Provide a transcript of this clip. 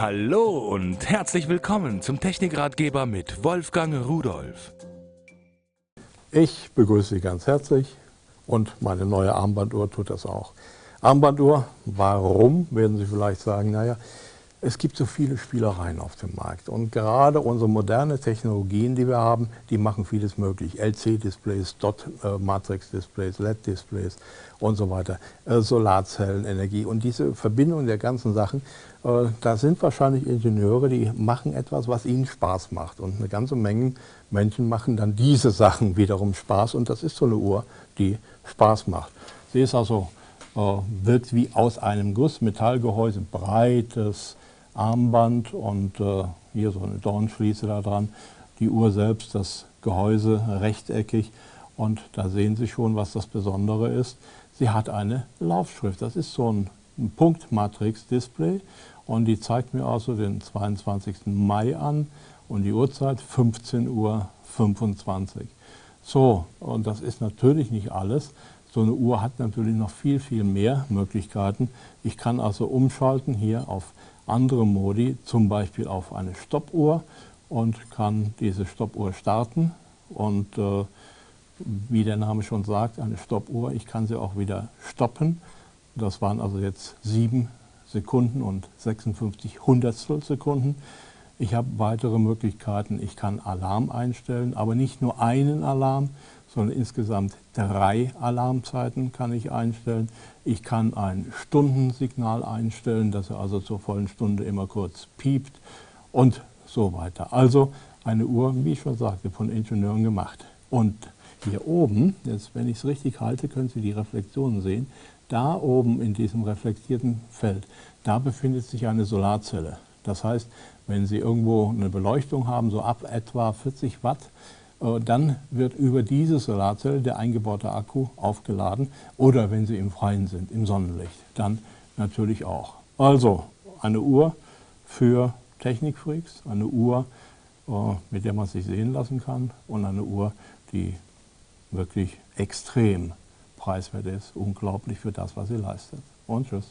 Hallo und herzlich willkommen zum Technikratgeber mit Wolfgang Rudolf. Ich begrüße Sie ganz herzlich und meine neue Armbanduhr tut das auch. Armbanduhr, warum, werden Sie vielleicht sagen, naja, es gibt so viele Spielereien auf dem Markt. Und gerade unsere moderne Technologien, die wir haben, die machen vieles möglich. LC-Displays, Dot-Matrix-Displays, LED-Displays und so weiter, äh, Solarzellen, Energie und diese Verbindung der ganzen Sachen, äh, da sind wahrscheinlich Ingenieure, die machen etwas, was ihnen Spaß macht. Und eine ganze Menge Menschen machen dann diese Sachen wiederum Spaß. Und das ist so eine Uhr, die Spaß macht. Sie ist also, äh, wirkt wie aus einem Guss, Metallgehäuse, breites, Armband und äh, hier so eine Dornschließe da dran. Die Uhr selbst, das Gehäuse rechteckig und da sehen Sie schon, was das Besondere ist. Sie hat eine Laufschrift. Das ist so ein, ein Punktmatrix-Display und die zeigt mir also den 22. Mai an und die Uhrzeit 15.25 Uhr. So, und das ist natürlich nicht alles. So eine Uhr hat natürlich noch viel, viel mehr Möglichkeiten. Ich kann also umschalten hier auf andere Modi, zum Beispiel auf eine Stoppuhr und kann diese Stoppuhr starten. Und äh, wie der Name schon sagt, eine Stoppuhr, ich kann sie auch wieder stoppen. Das waren also jetzt 7 Sekunden und 56 Hundertstel Sekunden. Ich habe weitere Möglichkeiten. Ich kann Alarm einstellen, aber nicht nur einen Alarm, sondern insgesamt drei Alarmzeiten kann ich einstellen. Ich kann ein Stundensignal einstellen, dass er also zur vollen Stunde immer kurz piept und so weiter. Also eine Uhr, wie ich schon sagte, von Ingenieuren gemacht. Und hier oben, jetzt wenn ich es richtig halte, können Sie die Reflexionen sehen. Da oben in diesem reflektierten Feld, da befindet sich eine Solarzelle. Das heißt, wenn Sie irgendwo eine Beleuchtung haben, so ab etwa 40 Watt, äh, dann wird über diese Solarzelle der eingebaute Akku aufgeladen oder wenn Sie im Freien sind, im Sonnenlicht, dann natürlich auch. Also eine Uhr für Technikfreaks, eine Uhr, äh, mit der man sich sehen lassen kann und eine Uhr, die wirklich extrem preiswert ist, unglaublich für das, was sie leistet. Und tschüss.